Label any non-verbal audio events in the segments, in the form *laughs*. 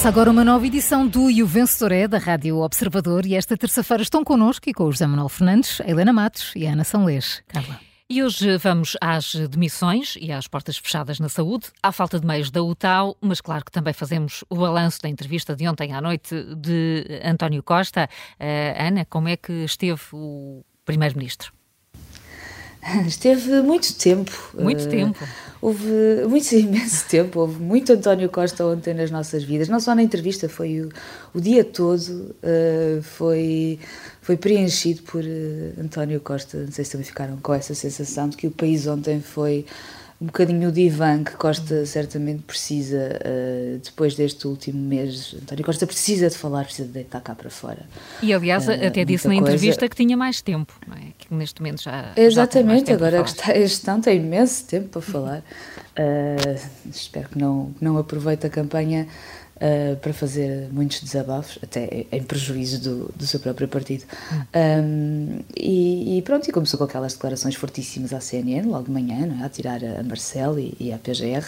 Começa agora uma nova edição do E o Vencedor é da Rádio Observador e esta terça-feira estão connosco e com o José Manuel Fernandes, a Helena Matos e a Ana Sanlês. Carla. E hoje vamos às demissões e às portas fechadas na saúde, à falta de meios da UTAU, mas claro que também fazemos o balanço da entrevista de ontem à noite de António Costa. Uh, Ana, como é que esteve o Primeiro-Ministro? *laughs* Esteve muito tempo. Muito uh, tempo. Houve muito *laughs* imenso tempo, houve muito António Costa ontem nas nossas vidas, não só na entrevista, foi o, o dia todo, uh, foi, foi preenchido por uh, António Costa. Não sei se também ficaram com essa sensação de que o país ontem foi um bocadinho o divã que Costa certamente precisa uh, depois deste último mês. António Costa precisa de falar, precisa de deitar cá para fora. E aliás, uh, até disse na coisa. entrevista que tinha mais tempo, não é? Que neste momento já. Exatamente, já agora que está a gestão tem imenso tempo para falar. Uh, *laughs* espero que não, não aproveite a campanha uh, para fazer muitos desabafos, até em prejuízo do, do seu próprio partido. Um, e, e, pronto, e começou com aquelas declarações fortíssimas à CNN, logo de manhã, é? a tirar a Marcel e, e a PGR.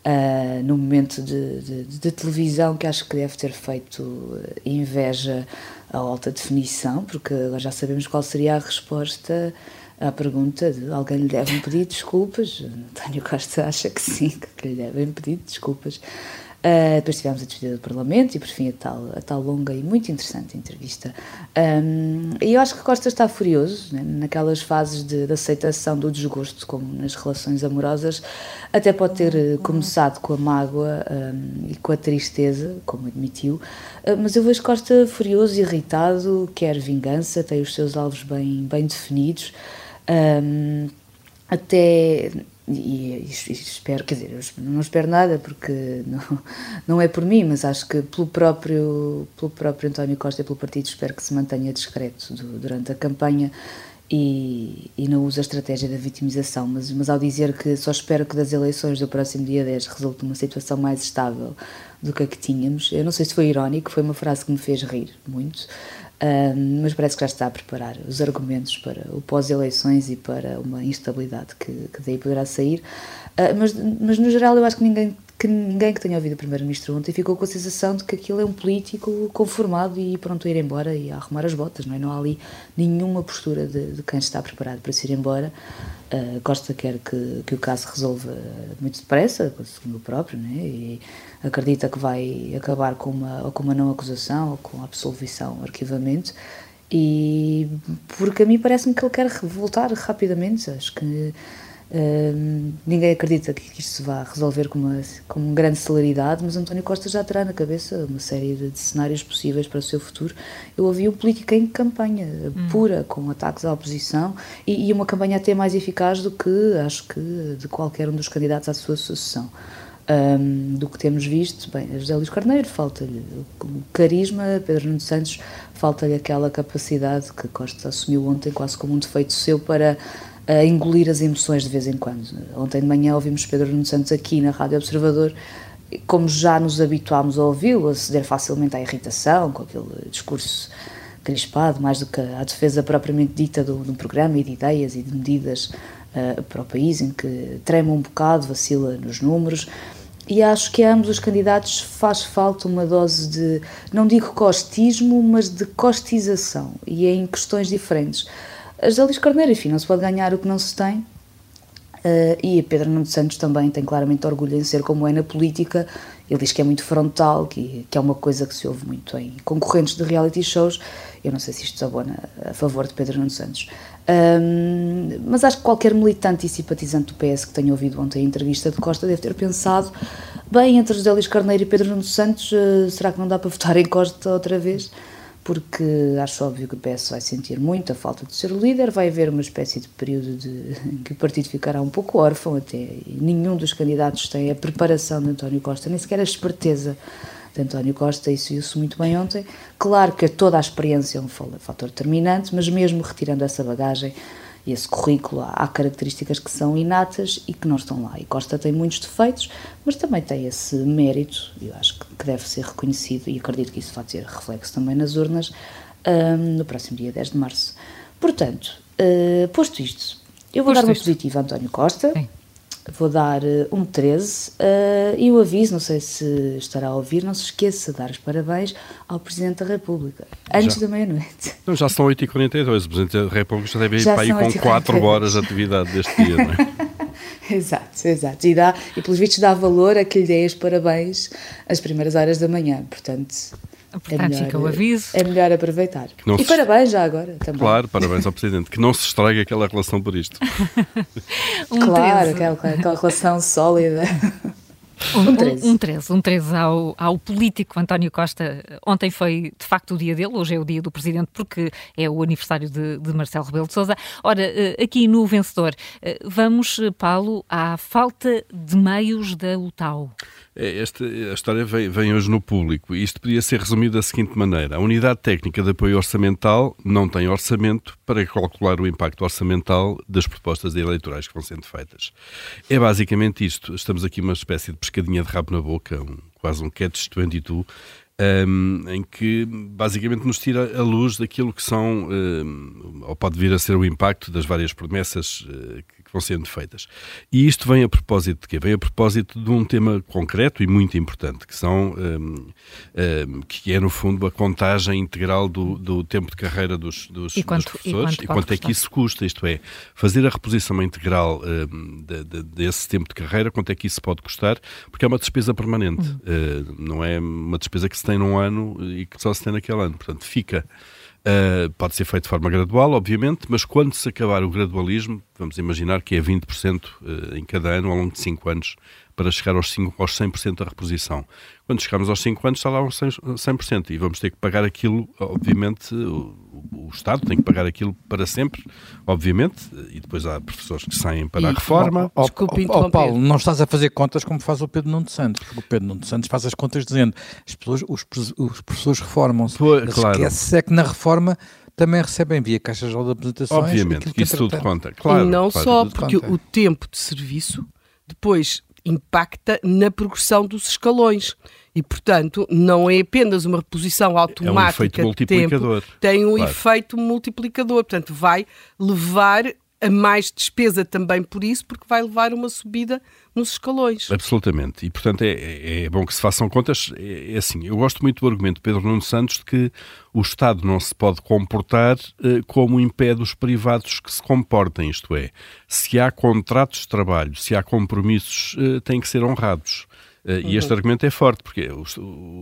Uh, ah, no momento de, de, de, televisão que acho que deve ter feito inveja à alta definição, porque agora já sabemos qual seria a resposta à pergunta de alguém lhe deve pedir desculpas. António Costa acha que sim, que lhe devem pedir desculpas. Uh, depois tivemos a despedida do Parlamento e, por fim, a tal, a tal longa e muito interessante entrevista. Um, e eu acho que Costa está furioso, né, naquelas fases de, de, aceitação do desgosto, como nas relações amorosas, até pode ter uh, começado com a mágoa um, e com a tristeza, como admitiu, uh, mas eu vejo Costa furioso, irritado, quer vingança, tem os seus alvos bem, bem definidos. Um, até e, e, espero, quer dizer, não espero nada porque *laughs* não, não é por mim, mas acho que pelo próprio, pelo próprio António Costa e pelo partido espero que se mantenha discreto do, durante a campanha e, e não use a estratégia da vitimização, mas, mas ao dizer que só espero que das eleições do próximo dia 10 resulte uma situação mais estável do que a que tínhamos, eu não sei se foi irónico, foi uma frase que me fez rir muito, mas parece que já está a preparar os argumentos para o pós-eleições e para uma instabilidade que, que daí poderá sair. Uh, mas, mas, no geral, eu acho que ninguém que ninguém que tenha ouvido o Primeiro-Ministro ontem ficou com a sensação de que aquilo é um político conformado e pronto a ir embora e a arrumar as botas, não é? Não há ali nenhuma postura de, de quem está preparado para se ir embora. Uh, Costa quer que, que o caso resolva muito depressa, segundo o próprio, não é? E acredita que vai acabar com uma, ou com uma não acusação ou com absolvição, arquivamento. E porque a mim parece-me que ele quer voltar rapidamente. Acho que ninguém acredita que isto se vá resolver com uma, com uma grande celeridade, mas António Costa já terá na cabeça uma série de, de cenários possíveis para o seu futuro. Eu ouvi um político em campanha hum. pura, com ataques à oposição, e, e, uma campanha até mais eficaz do que, acho que, de qualquer um dos candidatos à sua sucessão. Um, do que temos visto, bem, a José Luís Carneiro falta-lhe o carisma, Pedro Nuno Santos falta-lhe aquela capacidade que Costa assumiu ontem quase como um defeito seu para a engolir as emoções de vez em quando. Ontem de manhã ouvimos Pedro Nuno Santos aqui na Rádio Observador, como já nos habituámos a ouvi-lo, a ceder facilmente à irritação, com aquele discurso crispado, mais do que à defesa propriamente dita do, um programa e de ideias e de medidas uh, para o país, em que treme um bocado, vacila nos números. E acho que a ambos os candidatos faz falta uma dose de, não digo costismo, mas de costização, e é em questões diferentes. As Elis Carneiro, enfim, não se pode ganhar o que não se tem. Uh, e a Pedro Nuno Santos também tem claramente orgulho em ser como é na política. Ele diz que é muito frontal, que, que é uma coisa que se ouve muito em concorrentes de reality shows. Eu não sei se isto se abona a favor de Pedro Nuno Santos. Um, mas acho que qualquer militante e simpatizante do PS que tenha ouvido ontem a entrevista de Costa deve ter pensado: bem, entre José Luís Carneiro e Pedro Nuno Santos, uh, será que não dá para votar em Costa outra vez? Porque acho óbvio que o PS vai sentir muito a falta de ser o líder, vai haver uma espécie de período de, *laughs* que o partido ficará um pouco órfão até, e nenhum dos candidatos tem a preparação de António Costa, nem sequer a esperteza de António Costa, isso viu-se muito bem ontem. Claro que toda a experiência é um fator determinante, mas mesmo retirando essa bagagem, esse currículo há características que são inatas e que não estão lá. E Costa tem muitos defeitos, mas também tem esse mérito, eu acho que deve ser reconhecido e acredito que isso vai ter reflexo também nas urnas um, no próximo dia 10 de março. Portanto, uh, posto isto, eu vou posto dar uma isto. positiva a António Costa. Sim. Vou dar uh, um 13 uh, e o aviso, não sei se estará a ouvir, não se esqueça de dar os parabéns ao Presidente da República, antes já. da meia-noite. *laughs* Então já são 8h42, o Presidente da República já deve ir já para aí com 4 horas de atividade deste dia, não é? *laughs* exato, exato. E, dá, e pelos vistos dá valor a que lhe dê os parabéns às primeiras horas da manhã, portanto Portanto, é melhor, fica o aviso. É melhor aproveitar. e se... parabéns já agora também. Claro, *laughs* parabéns ao Presidente. Que não se estrague aquela relação por isto. *laughs* um claro, aquela, aquela relação sólida. *laughs* Um, um 13. Um, um 13, um 13 ao, ao político António Costa. Ontem foi de facto o dia dele, hoje é o dia do Presidente, porque é o aniversário de, de Marcelo Rebelo de Souza. Ora, eh, aqui no Vencedor, eh, vamos, Paulo, à falta de meios da UTAU. É, esta a história vem, vem, hoje no público e isto podia ser resumido da seguinte maneira: a Unidade Técnica de Apoio Orçamental não tem orçamento para calcular o impacto orçamental das propostas eleitorais que vão sendo feitas. É basicamente isto. Estamos aqui uma espécie de pescadinha de rabo na boca, um, quase um catch-22, um, em que basicamente nos tira a luz daquilo que são, um, ou pode vir a ser o impacto das várias promessas uh, que vão sendo feitas. E isto vem a propósito de quê? Vem a propósito de um tema concreto e muito importante, que são um, um, que é no fundo a contagem integral do, do tempo de carreira dos, dos, e quanto, dos professores e quanto, e quanto é que isso custa, isto é, fazer a reposição integral um, de, de, desse tempo de carreira, quanto é que isso pode custar, porque é uma despesa permanente, uhum. uh, não é uma despesa que se tem num ano e que só se tem naquele ano, portanto fica Uh, pode ser feito de forma gradual, obviamente, mas quando se acabar o gradualismo, vamos imaginar que é 20% uh, em cada ano ao longo de 5 anos para chegar aos, 5, aos 100% da reposição. Quando chegarmos aos 5 anos, está lá aos 100%, e vamos ter que pagar aquilo, obviamente, o, o, Estado tem que pagar aquilo para sempre, obviamente, e depois há professores que saem para e, a reforma. Oh, Desculpe oh, oh, Paulo, não estás a fazer contas como faz o Pedro Nuno Santos, porque o Pedro Nuno Santos faz as contas dizendo as pessoas, os, os professores reformam-se. Claro. Esquece é que na reforma também recebem via caixas de apresentações. Obviamente, que isso tudo conta. Claro, e não claro, só, porque conta. o tempo de serviço depois impacta na progressão dos escalões. E, portanto, não é apenas uma reposição automática é um efeito multiplicador. Tempo, tem um claro. efeito multiplicador. Portanto, vai levar a mais despesa também por isso, porque vai levar uma subida nos escalões. Absolutamente. E, portanto, é, é, é bom que se façam contas. É, é, assim, eu gosto muito do argumento de Pedro Nuno Santos de que o Estado não se pode comportar eh, como impede os privados que se comportem. Isto é, se há contratos de trabalho, se há compromissos, eh, têm que ser honrados. Uh, E este argumento é forte, porque o,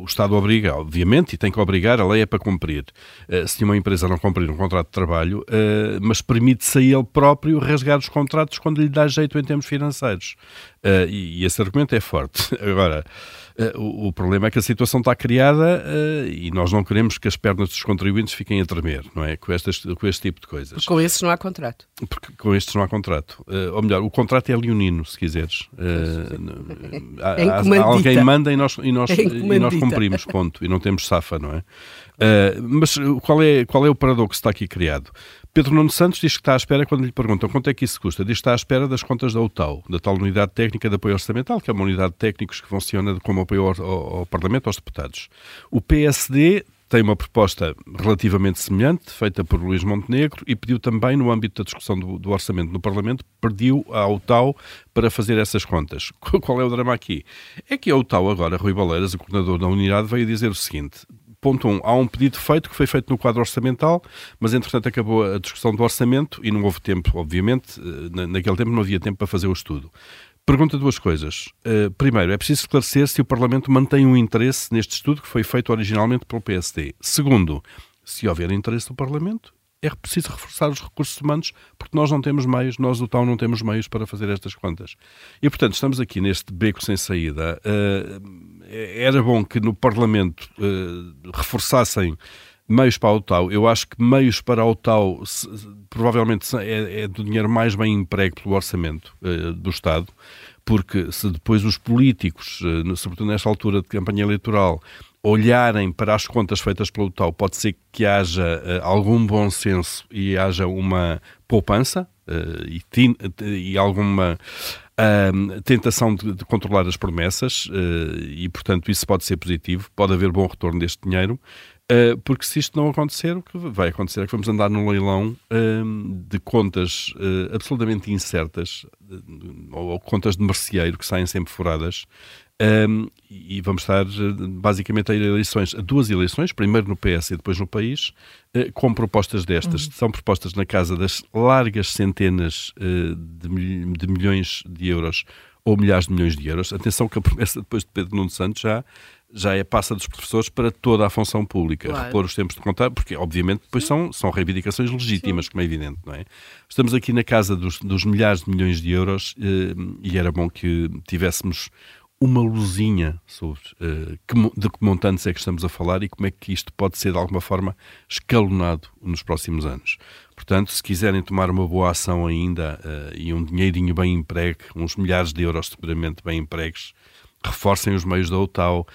o, Estado obriga, obviamente, e tem que obrigar, a lei é para cumprir. Uh, se uma empresa não cumprir um contrato de trabalho, uh, mas permite-se a ele próprio rasgar os contratos quando lhe dá jeito em termos financeiros. E, e, esse argumento é forte. *laughs* Agora, o, o, problema é que a situação está criada e nós não queremos que as pernas dos contribuintes fiquem a tremer, não é? Com, estas, com este tipo de coisas. Porque com esses não há contrato. Porque com estes não há contrato. ou melhor, o contrato é leonino, se quiseres. há, alguém manda e nós, e, nós, e nós cumprimos, ponto. E não temos safa, não é? Uh, mas qual é, qual é o paradoxo que está aqui criado? Pedro Nuno Santos diz que está à espera, quando lhe perguntam quanto é que isso custa, diz que está à espera das contas da UTAU, da tal Unidade Técnica de Apoio Orçamental, que é uma unidade de técnicos que funciona como apoio ao, ao, ao Parlamento, aos deputados. O PSD tem uma proposta relativamente semelhante, feita por Luís Montenegro, e pediu também, no âmbito da discussão do, do orçamento no Parlamento, pediu à UTAU para fazer essas contas. *laughs* Qual é o drama aqui? É que a UTAU agora, Rui Baleiras, o coordenador da unidade, veio dizer o seguinte, ponto 1, um, há um pedido feito que foi feito no quadro orçamental, mas entretanto acabou a discussão do orçamento e não houve tempo, obviamente, eh, naquele tempo não havia tempo para fazer o estudo. Pergunta duas coisas. Uh, primeiro, é preciso esclarecer se o Parlamento mantém um interesse neste estudo que foi feito originalmente pelo PSD. Segundo, se houver interesse do Parlamento, é preciso reforçar os recursos humanos, porque nós não temos meios, nós do TAU não temos meios para fazer estas contas. E, portanto, estamos aqui neste beco sem saída. Uh, era bom que no Parlamento uh, reforçassem meios para o TAU. Eu acho que meios para o TAU se, provavelmente é, é, do dinheiro mais bem emprego pelo orçamento uh, do Estado, porque se depois os políticos, uh, sobretudo nesta altura de campanha eleitoral, olharem para as contas feitas pelo TAU, pode ser que haja uh, algum bom senso e haja uma poupança e, e, alguma tentação de, de, controlar as promessas e, portanto, isso pode ser positivo, pode haver bom retorno deste dinheiro. Uh, porque se isto não acontecer, o que vai acontecer é que vamos andar num leilão uh, de contas uh, absolutamente incertas, ou, ou, contas de merceeiro que saem sempre furadas, um, e vamos estar basicamente a ir a eleições, a duas eleições, primeiro no PS e depois no país, com propostas destas. Uhum. São propostas na casa das largas centenas de, de milhões de euros ou milhares de milhões de euros. Atenção que a promessa depois de Pedro Nuno Santos já já é passa dos professores para toda a função pública, claro. repor os tempos de contar, porque obviamente depois são, são reivindicações legítimas, Sim. como é evidente, não é? Estamos aqui na casa dos, dos milhares de milhões de euros eh, e era bom que tivéssemos uma luzinha sobre uh, que, de que montantes é que estamos a falar e como é que isto pode ser de alguma forma escalonado nos próximos anos. Portanto, se quiserem tomar uma boa ação ainda uh, e um dinheirinho bem empregue, uns milhares de euros seguramente bem empregues, reforcem os meios da OTAU,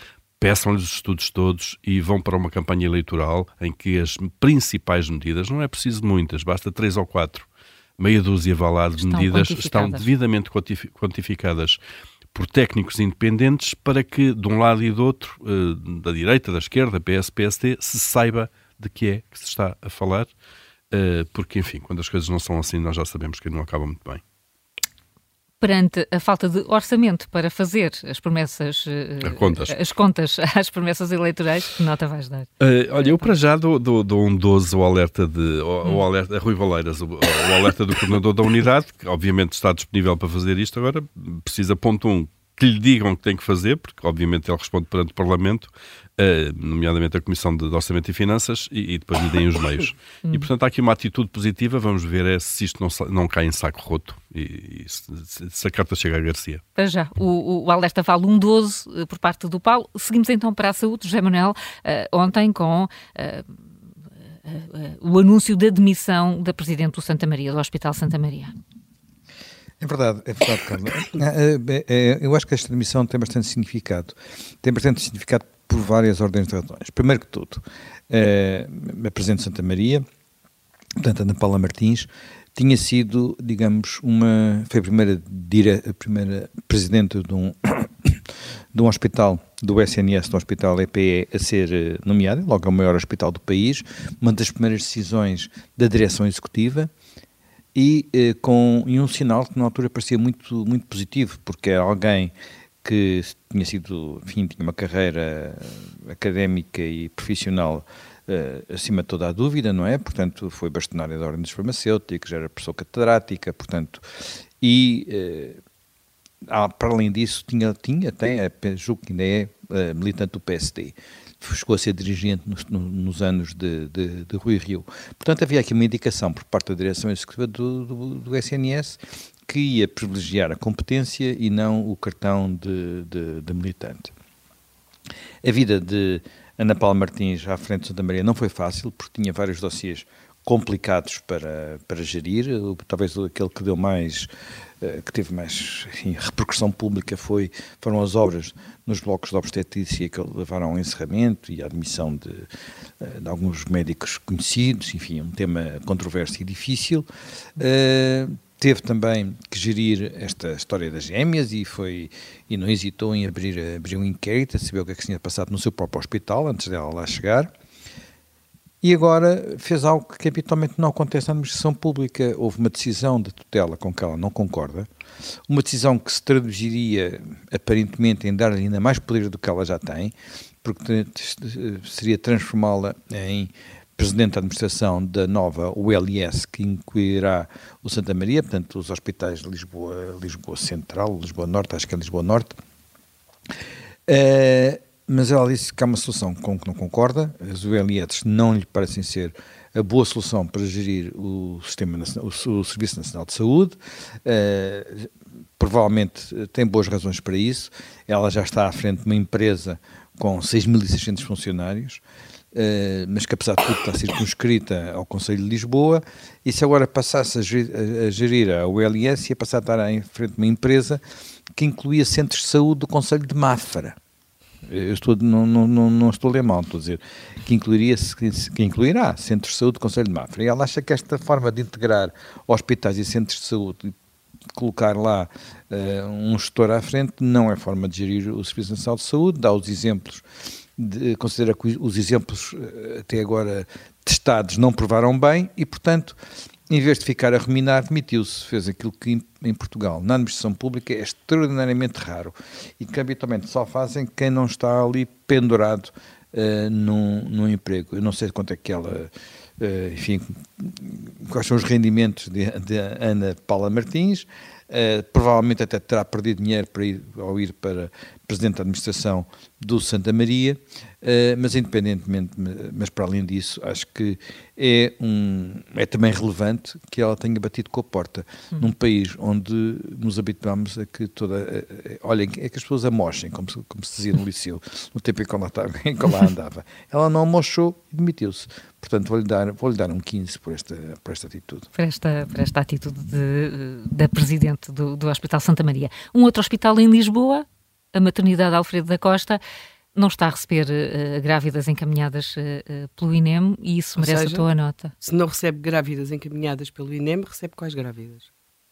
peçam-lhes os estudos todos e vão para uma campanha eleitoral em que as principais medidas, não é preciso muitas, basta três ou quatro, meia dúzia lá de medidas, estão devidamente quantificadas por técnicos independentes para que, de um lado e do outro, eh, da direita, da esquerda, PS, PSD, se saiba de que é que se está a falar, eh, porque, enfim, quando as coisas não são assim, nós já sabemos que não acaba muito bem perante a falta de orçamento para fazer as promessas, uh, contas. as contas *laughs* às promessas eleitorais, que nota vais dar? Uh, olha, eu para já dou, dou, dou um 12 ao alerta de ao, hum. alerta, a Rui Valeiras, o, o alerta do coordenador da unidade, que obviamente está disponível para fazer isto agora, precisa, ponto um, que lhe digam que tem que fazer, porque obviamente ele responde perante o Parlamento, uh, nomeadamente a Comissão de Orçamento e Finanças, e, e depois lhe deem os meios. *laughs* e portanto há aqui uma atitude positiva, vamos ver é se isto não, não cai em saco roto e, e se, se, a carta chega a Garcia. Para já, o, o alerta vale um 12 uh, por parte do Paulo. Seguimos então para a saúde, José Manuel, uh, ontem com o anúncio da demissão da Presidente do Santa Maria, do Hospital Santa Maria. É verdade, é verdade, Carla. É, *coughs* é, é, eu acho que esta demissão tem bastante significado. Tem bastante significado por várias ordens de razões. Primeiro que tudo, é, a Presidente de Santa Maria, portanto, Ana Paula Martins, tinha sido, digamos, uma. Foi a primeira, dire, a primeira presidente de um, *coughs* de um hospital, do SNS, do Hospital EPE, a ser eh, nomeada, logo é o maior hospital do país, uma das primeiras decisões da direção executiva e eh, com e um sinal que na altura parecia muito muito positivo porque era alguém que tinha sido enfim tinha uma carreira académica e profissional eh, acima de toda a dúvida não é portanto foi bastonária da ordem dos farmacêuticos era professor catedrática portanto e eh, para além disso tinha tinha tem julgo que ainda é eh, militante do PSD chegou a ser dirigente nos, nos anos de, de, de, Rui Rio. Portanto, havia aqui uma indicação por parte da direção executiva do, do, do SNS que ia privilegiar a competência e não o cartão de, de, de, militante. A vida de Ana Paula Martins à frente de Santa Maria não foi fácil, porque tinha vários dossiês complicados para, para gerir, talvez aquele que deu mais eh, que teve mais enfim, repercussão pública foi, foram as obras nos blocos de obstetrícia que levaram ao encerramento e à admissão de, eh, de alguns médicos conhecidos, enfim, um tema controverso e difícil. Uh, teve também que gerir esta história das gêmeas e foi e não hesitou em abrir, abrir um inquérito a saber o que é que tinha passado no seu próprio hospital antes dela lá chegar. E agora fez algo que habitualmente não acontece na administração pública. Houve uma decisão de tutela com que ela não concorda, uma decisão que se traduziria aparentemente em dar ainda mais poder do que ela já tem, porque seria transformá-la em presidente da administração da nova ULS, que incluirá o Santa Maria, portanto, os hospitais de Lisboa, Lisboa Central, Lisboa Norte, acho que é Lisboa Norte. Uh, mas ela disse que há uma solução com que não concorda, as ULETs não lhe parecem ser a boa solução para gerir o, sistema o, o Serviço Nacional de Saúde, uh, provavelmente tem boas razões para isso, ela já está à frente de uma empresa com 6.600 funcionários, Uh, mas que apesar de tudo está circunscrita ao Conselho de Lisboa, e se agora passasse a gerir, a, ULS, ia passar a estar em frente de uma empresa que incluía centros de saúde do Conselho de Mafra. Eu estou, não, não, não, estou a ler mal, estou a dizer que, incluiria, que incluirá centros de saúde do Conselho de Mafra. E ela acha que esta forma de integrar hospitais e centros de saúde colocar lá uh, um gestor à frente não é forma de gerir o Serviço Nacional de Saúde, dá os exemplos de, considera que os exemplos eh, até agora testados não provaram bem e, portanto, em vez de ficar a ruminar, demitiu-se. Fez aquilo que em Portugal, na administração pública, é extraordinariamente raro e que habitualmente só fazem quem não está ali pendurado uh, num, num emprego. Eu não sei quanto é que ela. Uh, enfim, quais são os rendimentos de, de Ana Paula Martins, Uh, provavelmente até terá perdido dinheiro para ir, ao ir para Presidente da Administração do Santa Maria, uh, mas independentemente, mas para além disso, acho que é, um, é também relevante que ela tenha batido com a porta hum. num país onde nos habituamos a que toda, uh, olhem, é que as pessoas amochem, como se, como se dizia no liceu, no tempo em que ela, estava, *laughs* em que ela andava. Ela não amochou e demitiu-se. Portanto, vou-lhe dar, vou dar um 15 por esta, por esta atitude. Por esta, por esta atitude de, da Presidente do, do Hospital Santa Maria. Um outro hospital em Lisboa, a maternidade Alfredo da Costa, não está a receber uh, grávidas encaminhadas uh, pelo INEM e isso Ou merece seja, a tua nota. Se não recebe grávidas encaminhadas pelo INEM, recebe quais grávidas?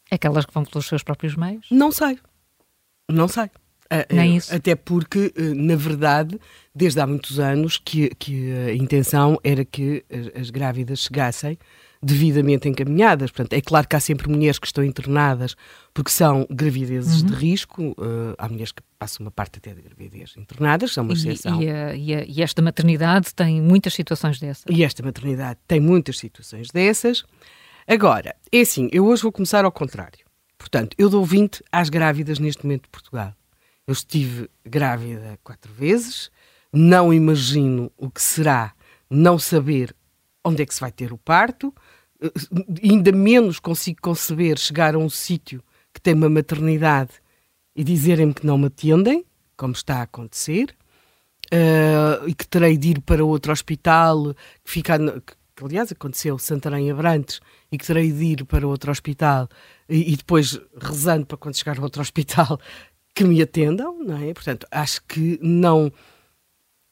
Aquelas que vão pelos seus próprios meios? Não sei. Não sei. Nem isso. Até porque, na verdade, desde há muitos anos que, que a intenção era que as, as grávidas chegassem devidamente encaminhadas. Portanto, é claro que há sempre mulheres que estão internadas porque são gravidezes uhum. de risco. Uh, há mulheres que passam uma parte até de gravidez internadas, são uma exceção. E, a, e, a, e, esta maternidade tem muitas situações dessas. E esta maternidade tem muitas situações dessas. Agora, é assim, eu hoje vou começar ao contrário. Portanto, eu dou 20 às grávidas neste momento de Portugal. Eu estive grávida quatro vezes, não imagino o que será não saber onde é que se vai ter o parto, ainda menos consigo conceber chegar a um sítio que tem uma maternidade e dizerem-me que não me atendem, como está a acontecer, uh, e que terei de ir para outro hospital, que fica, que aliás aconteceu, Santarém Abrantes, e que terei de ir para outro hospital, e, e depois rezando para quando chegar a outro *laughs* hospital que me atendam, não é? Portanto, acho que não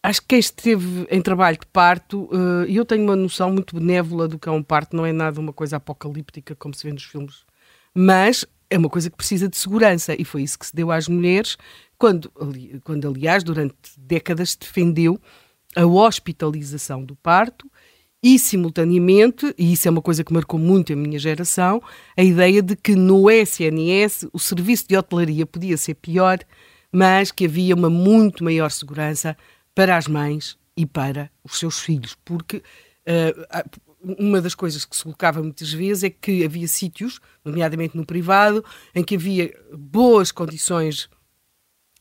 acho que quem esteve em trabalho de parto, e uh, eu tenho uma noção muito benévola do que é um parto, não é nada uma coisa apocalíptica como se vê nos filmes, mas é uma coisa que precisa de segurança e foi isso que se deu às mulheres quando, quando aliás, durante décadas defendeu a hospitalização do parto e, simultaneamente, e isso é uma coisa que marcou muito a minha geração, a ideia de que no SNS o serviço de hotelaria podia ser pior, mas que havia uma muito maior segurança para as mães e para os seus filhos, porque uh, uma das coisas que se colocava muitas vezes é que havia sítios, nomeadamente no privado, em que havia boas condições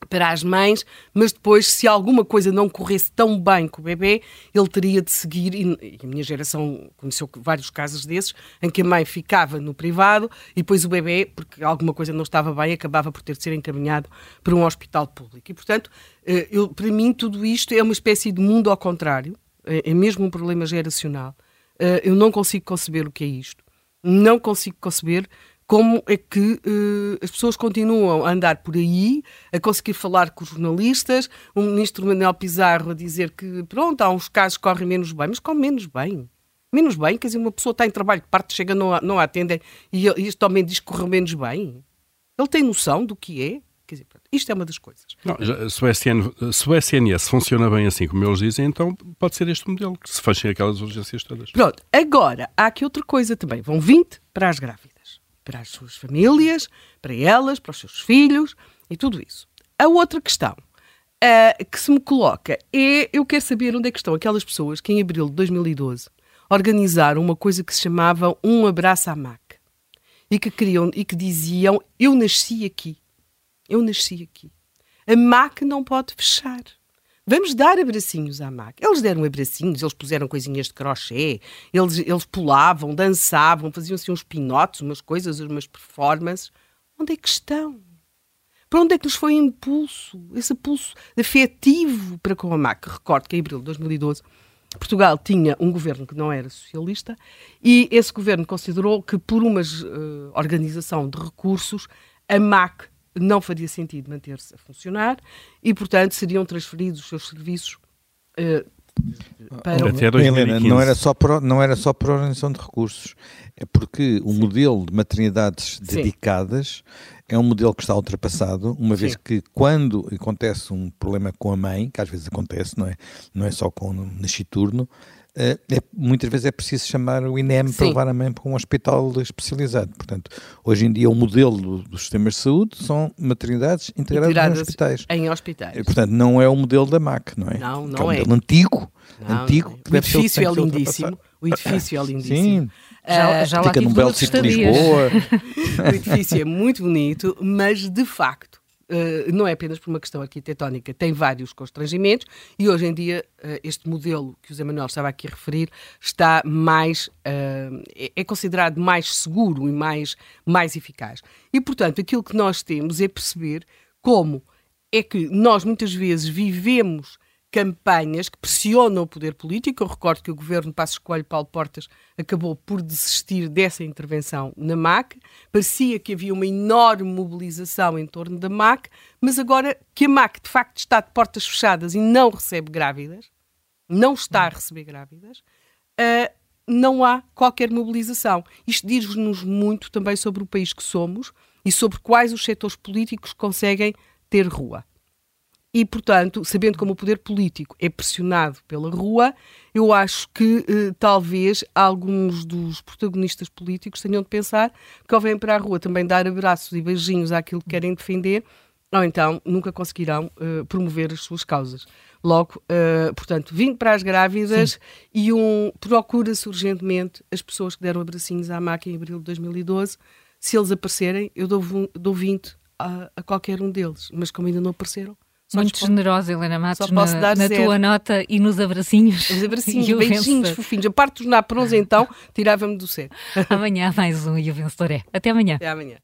para as mães, mas depois, se alguma coisa não corresse tão bem com o bebê, ele teria de seguir. E a minha geração conheceu vários casos desses, em que a mãe ficava no privado e depois o bebê, porque alguma coisa não estava bem, acabava por ter de ser encaminhado para um hospital público. E, portanto, eh, eu, para mim, tudo isto é uma espécie de mundo ao contrário, é, é mesmo um problema geracional Uh, eu não consigo conceber o que é isto. Não consigo conceber como é que uh, as pessoas continuam a andar por aí, a conseguir falar com os jornalistas, o ministro Manuel Pizarro a dizer que, pronto, há uns casos que correm menos bem, mas como menos bem? Menos bem, quer dizer, uma pessoa está em trabalho de parte, chega, não, não a atendem e, e este homem diz que correu menos bem. Ele tem noção do que é? Quer dizer, isto é uma das coisas. Não, se, o SN, se, o SNS funciona bem assim como eles dizem, então pode ser este modelo, que se fechem aquelas urgências todas. Pronto, agora, há aqui outra coisa também. Vão 20 para as grávidas, para as suas famílias, para elas, para os seus filhos e tudo isso. A outra questão uh, que se me coloca é, eu quero saber onde é que estão aquelas pessoas que em abril de 2012 organizaram uma coisa que se chamava Um Abraço à MAC e que, queriam, e que diziam, eu nasci aqui. Eu nasci aqui. A MAC não pode fechar. Vamos dar abracinhos à MAC. Eles deram abracinhos, eles puseram coisinhas de crochê, eles, eles pulavam, dançavam, faziam assim uns pinotes, umas coisas, umas performances. Onde é que estão? Para onde é que lhes foi impulso? Esse pulso afetivo para com a MAC. Recordo que em abril de 2012 Portugal tinha um governo que não era socialista e esse governo considerou que, por uma uh, organização de recursos, a MAC não faria sentido manter-se a funcionar e, portanto, seriam transferidos os seus serviços uh, para Até 2015. Helena, não era só para, não era só para a organização de recursos, é porque o Sim. modelo de maternidades Sim. dedicadas é um modelo que está ultrapassado, uma Sim. vez que quando acontece um problema com a mãe, que às vezes acontece, não é, não é só com o nasciturno, é, é, muitas vezes é preciso chamar o INEM Sim. para levar a mãe para um hospital especializado. Portanto, hoje em dia o modelo do, dos sistemas de saúde são maternidades integradas, integradas em hospitais. Em hospitais. E, portanto, não é o modelo da MAC, não é? Não, não é. Um é. modelo antigo, não, antigo. Não é. O edifício é lindíssimo. O edifício é lindíssimo. Sim. Já, já Fica num belo sítio de Lisboa. *laughs* o edifício é muito bonito, mas de facto Uh, não é apenas por uma questão arquitetónica, tem vários constrangimentos e hoje em dia uh, este modelo que o Zé Manuel estava aqui a referir está mais, uh, é, é, considerado mais seguro e mais, mais eficaz. E, portanto, aquilo que nós temos é perceber como é que nós muitas vezes vivemos campanhas que pressionam o poder político. Eu recordo que o governo Passos Coelho Paulo Portas acabou por desistir dessa intervenção na MAC. Parecia que havia uma enorme mobilização em torno da MAC, mas agora que a MAC de facto está de portas fechadas e não recebe grávidas, não está a receber grávidas, uh, não há qualquer mobilização. Isto diz-nos muito também sobre o país que somos e sobre quais os setores políticos conseguem ter rua. E, portanto, sabendo como o poder político é pressionado pela rua, eu acho que eh, talvez alguns dos protagonistas políticos tenham de pensar que ao virem para a rua também dar abraços e beijinhos àquilo que querem defender, ou então nunca conseguirão uh, promover as suas causas. Logo, uh, portanto, vindo para as grávidas Sim. e um procura-se urgentemente as pessoas que deram abracinhos à máquina em abril de 2012. Se eles aparecerem, eu dou, dou 20 a, a qualquer um deles, mas como ainda não apareceram, muito generosa, Helena Matos, na, na tua nota e nos abracinhos. Os *laughs* abracinhos, beijinhos fofinhos. A parte dos naprons, então, tirava-me do sério. Amanhã mais um e o vencedor é. Até amanhã. Até amanhã.